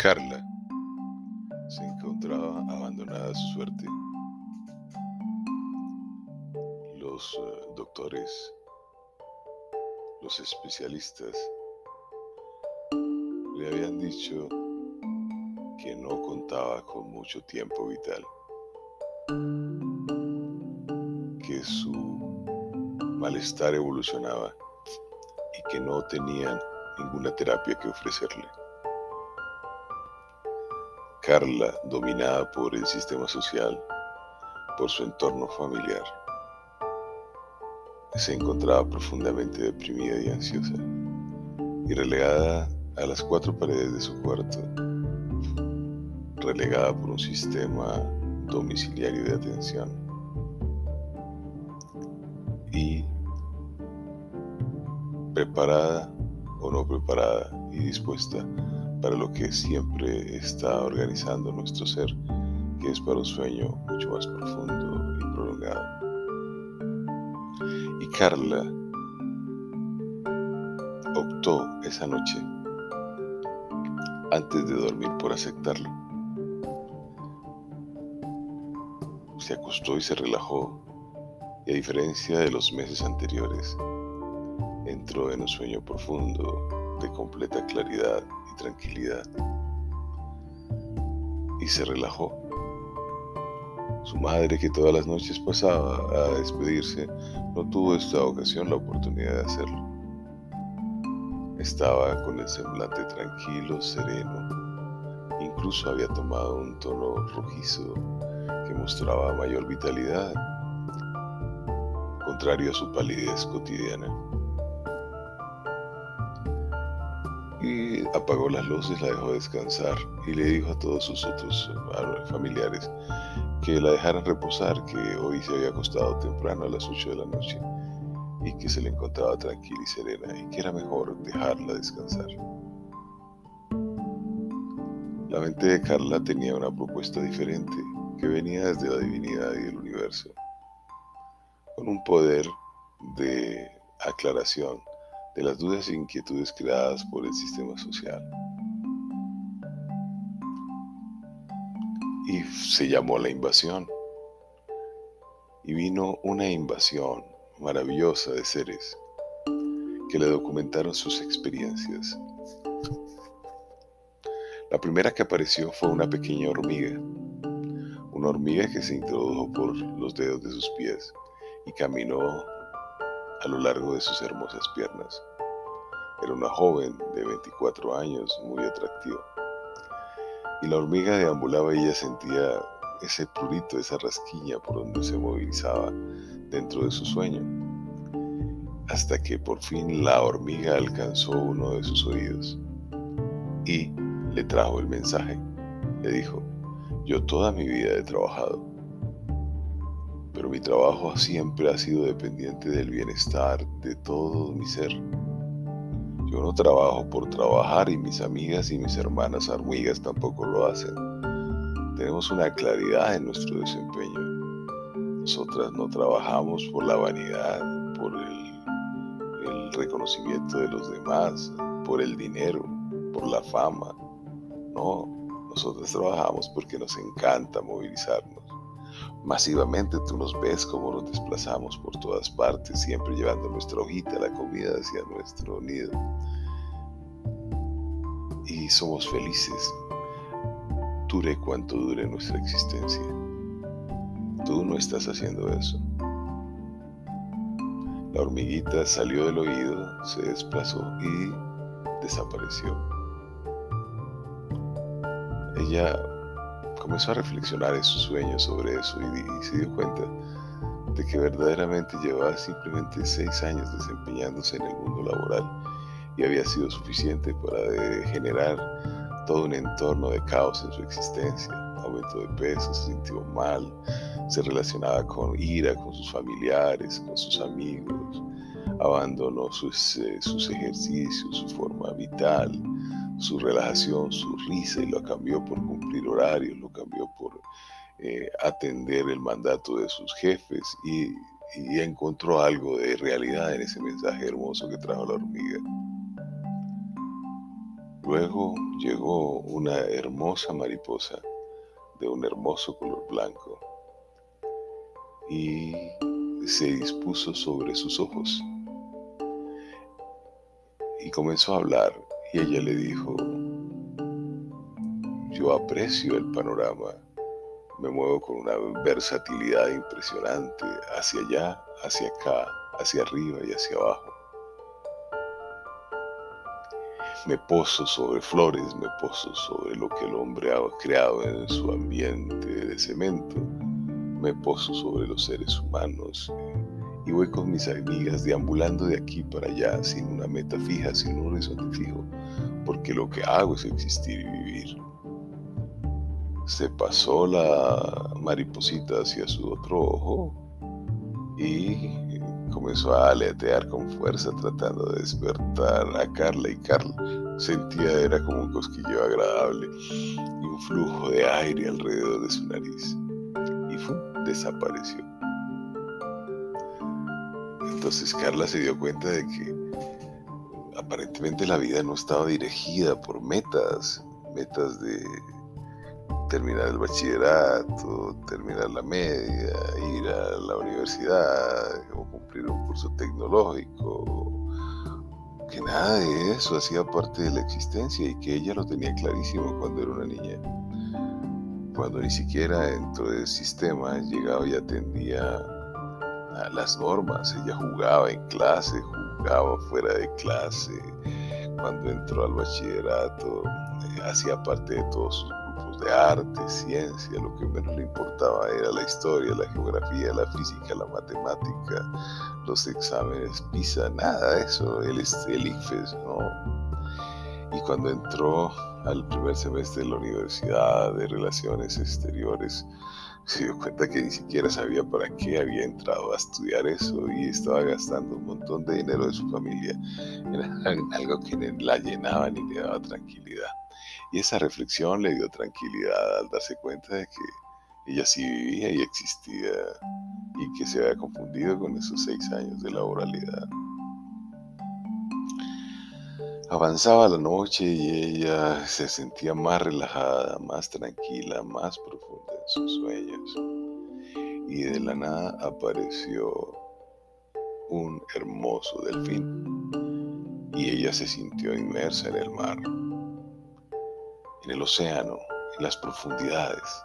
Carla se encontraba abandonada a su suerte. Los eh, doctores, los especialistas, le habían dicho que no contaba con mucho tiempo vital, que su malestar evolucionaba y que no tenían ninguna terapia que ofrecerle. Carla, dominada por el sistema social, por su entorno familiar, se encontraba profundamente deprimida y ansiosa y relegada a las cuatro paredes de su cuarto, relegada por un sistema domiciliario de atención y preparada o no preparada y dispuesta para lo que siempre está organizando nuestro ser, que es para un sueño mucho más profundo y prolongado. Y Carla optó esa noche, antes de dormir, por aceptarlo. Se acostó y se relajó, y a diferencia de los meses anteriores, entró en un sueño profundo de completa claridad tranquilidad y se relajó. Su madre, que todas las noches pasaba a despedirse, no tuvo esta ocasión la oportunidad de hacerlo. Estaba con el semblante tranquilo, sereno. Incluso había tomado un tono rojizo que mostraba mayor vitalidad, contrario a su palidez cotidiana. Apagó las luces, la dejó descansar y le dijo a todos sus otros familiares que la dejaran reposar, que hoy se había acostado temprano a las 8 de la noche y que se le encontraba tranquila y serena y que era mejor dejarla descansar. La mente de Carla tenía una propuesta diferente que venía desde la divinidad y el universo, con un poder de aclaración de las dudas e inquietudes creadas por el sistema social. Y se llamó la invasión. Y vino una invasión maravillosa de seres que le documentaron sus experiencias. La primera que apareció fue una pequeña hormiga, una hormiga que se introdujo por los dedos de sus pies y caminó a lo largo de sus hermosas piernas. Era una joven de 24 años, muy atractiva. Y la hormiga deambulaba y ella sentía ese prurito, esa rasquiña por donde se movilizaba dentro de su sueño. Hasta que por fin la hormiga alcanzó uno de sus oídos y le trajo el mensaje. Le dijo, yo toda mi vida he trabajado pero mi trabajo siempre ha sido dependiente del bienestar de todo mi ser. Yo no trabajo por trabajar y mis amigas y mis hermanas hormigas tampoco lo hacen. Tenemos una claridad en nuestro desempeño. Nosotras no trabajamos por la vanidad, por el, reconocimiento de los demás, por el dinero, por la fama. No, nosotros trabajamos porque nos encanta movilizarnos Masivamente tú nos ves como nos desplazamos por todas partes, siempre llevando nuestra hojita, la comida hacia nuestro nido. Y somos felices, dure cuanto dure nuestra existencia. Tú no estás haciendo eso. La hormiguita salió del oído, se desplazó y desapareció. Ella comenzó a reflexionar en sus sueños sobre eso y, se dio cuenta de que verdaderamente llevaba simplemente seis años desempeñándose en el mundo laboral y había sido suficiente para generar todo un entorno de caos en su existencia. Aumento de peso, se sintió mal, se relacionaba con ira con sus familiares, con sus amigos, abandonó sus, eh, sus ejercicios, su forma vital, su relajación, su risa y lo cambió por cumplir horarios, lo cambió por eh, atender el mandato de sus jefes y, y encontró algo de realidad en ese mensaje hermoso que trajo la hormiga. Luego llegó una hermosa mariposa de un hermoso color blanco y se dispuso sobre sus ojos y comenzó a hablar y ella le dijo, yo aprecio el panorama, me muevo con una versatilidad impresionante hacia allá, hacia acá, hacia arriba y hacia abajo. Me poso sobre flores, me poso sobre lo que el hombre ha creado en su ambiente de cemento, me poso sobre los seres humanos y voy con mis amigas deambulando de aquí para allá sin una meta fija, sin un horizonte fijo, porque lo que hago es existir y vivir. Se pasó la mariposita hacia su otro ojo y comenzó a aletear con fuerza tratando de despertar a Carla y Carla sentía era como un cosquilleo agradable y un flujo de aire alrededor de su nariz y desapareció. Entonces Carla se dio cuenta de que aparentemente la vida no estaba dirigida por metas, metas de terminar el bachillerato, terminar la media, ir a la universidad o cumplir un curso tecnológico, que nada de eso hacía parte de la existencia y que ella lo tenía clarísimo cuando era una niña. Cuando ni siquiera dentro del sistema llegaba y atendía las normas, ella jugaba en clase, jugaba fuera de clase, cuando entró al bachillerato, eh, hacía parte de todos sus de arte, ciencia, lo que menos le importaba era la historia, la geografía, la física, la matemática, los exámenes. PISA, nada eso, el, el IFES, ¿no? Y cuando entró al primer semestre de la Universidad de Relaciones Exteriores, se dio cuenta que ni siquiera sabía para qué había entrado a estudiar eso y estaba gastando un montón de dinero de su familia en algo que la llenaba ni le daba tranquilidad. Y esa reflexión le dio tranquilidad al darse cuenta de que ella sí vivía y existía y que se había confundido con esos seis años de laboralidad. Avanzaba la noche y ella se sentía más relajada, más tranquila, más profunda sus. Y de la nada apareció un hermoso delfín y ella se sintió inmersa en el mar en el océano, en las profundidades.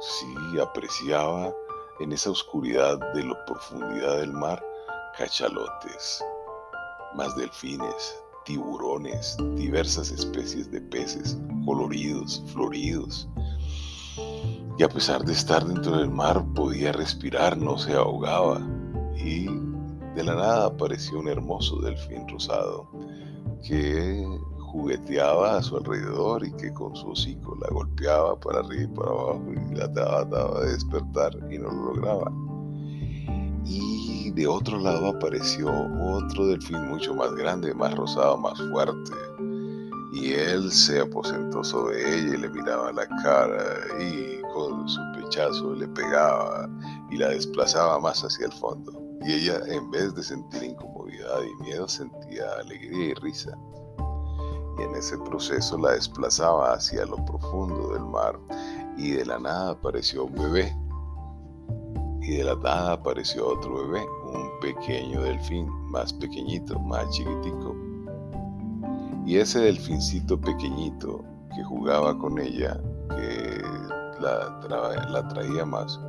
Sí, apreciaba en esa oscuridad de la profundidad del mar cachalotes, más delfines, tiburones, diversas especies de peces, coloridos, floridos. Y a pesar de estar dentro del mar, podía respirar, no se ahogaba. Y de la nada apareció un hermoso delfín rosado que jugueteaba a su alrededor y que con su hocico la golpeaba para arriba y para abajo y la trataba de despertar y no lo lograba. Y de otro lado apareció otro delfín mucho más grande, más rosado, más fuerte. Y él se aposentó sobre ella y le miraba la cara y con su pechazo le pegaba y la desplazaba más hacia el fondo. Y ella, en vez de sentir incomodidad y miedo, sentía alegría y risa y en ese proceso la desplazaba hacia lo profundo del mar y de la nada apareció un bebé y de la nada apareció otro bebé, un pequeño delfín, más pequeñito, más chiquitico. Y ese delfincito pequeñito que jugaba con ella, que la, la traía más,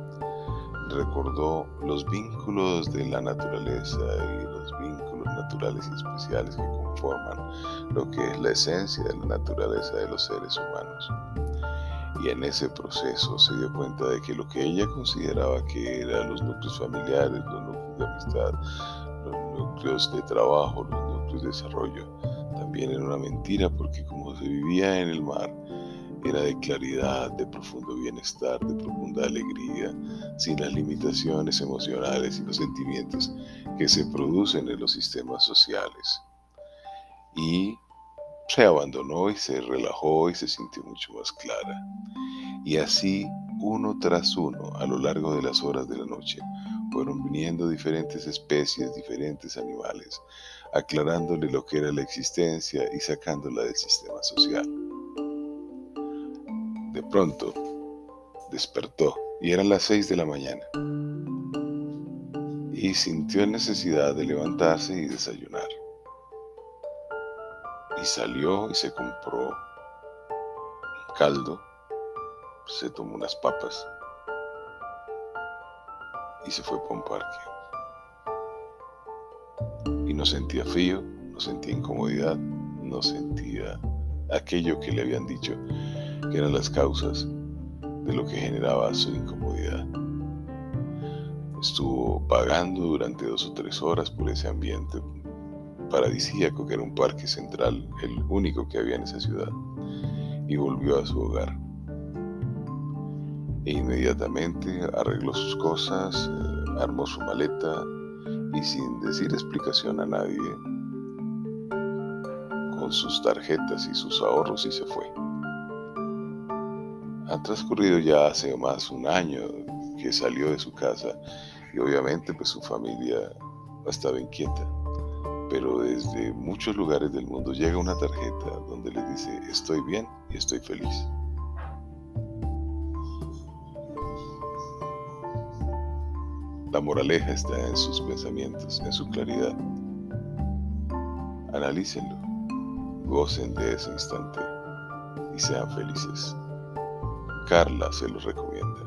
recordó los vínculos de la naturaleza y los vínculos naturales y especiales que conforman lo que es la esencia de la naturaleza de los seres humanos. Y en ese proceso se dio cuenta de que lo que ella consideraba que eran los núcleos familiares, los núcleos de amistad, los núcleos de trabajo, los núcleos de desarrollo, también era una mentira porque como se vivía en el mar, era de claridad, de profundo bienestar, de profunda alegría, sin las limitaciones emocionales y los sentimientos que se producen en los sistemas sociales. Y se abandonó y se relajó y se sintió mucho más clara. Y así, uno tras uno, a lo largo de las horas de la noche, fueron viniendo diferentes especies, diferentes animales, aclarándole lo que era la existencia y sacándola del sistema social. De pronto, despertó y eran las seis de la mañana y sintió necesidad de levantarse y desayunar. Y salió y se compró un caldo, se tomó unas papas y se fue para un parque. No sentía frío, no sentía incomodidad, no sentía aquello que le habían dicho que eran las causas de lo que generaba su incomodidad. Estuvo vagando durante dos o tres horas por ese ambiente paradisíaco que era un parque central, el único que había en esa ciudad, y volvió a su hogar. E inmediatamente arregló sus cosas, eh, armó su maleta y sin decir explicación a nadie, con sus tarjetas y sus ahorros y se fue. Ha transcurrido ya hace más un año que salió de su casa y obviamente pues su familia estaba inquieta. Pero desde muchos lugares del mundo llega una tarjeta donde le dice estoy bien y estoy feliz. La moraleja está en sus pensamientos, en su claridad. Analícenlo, gocen de ese instante y sean felices. Carla se los recomienda.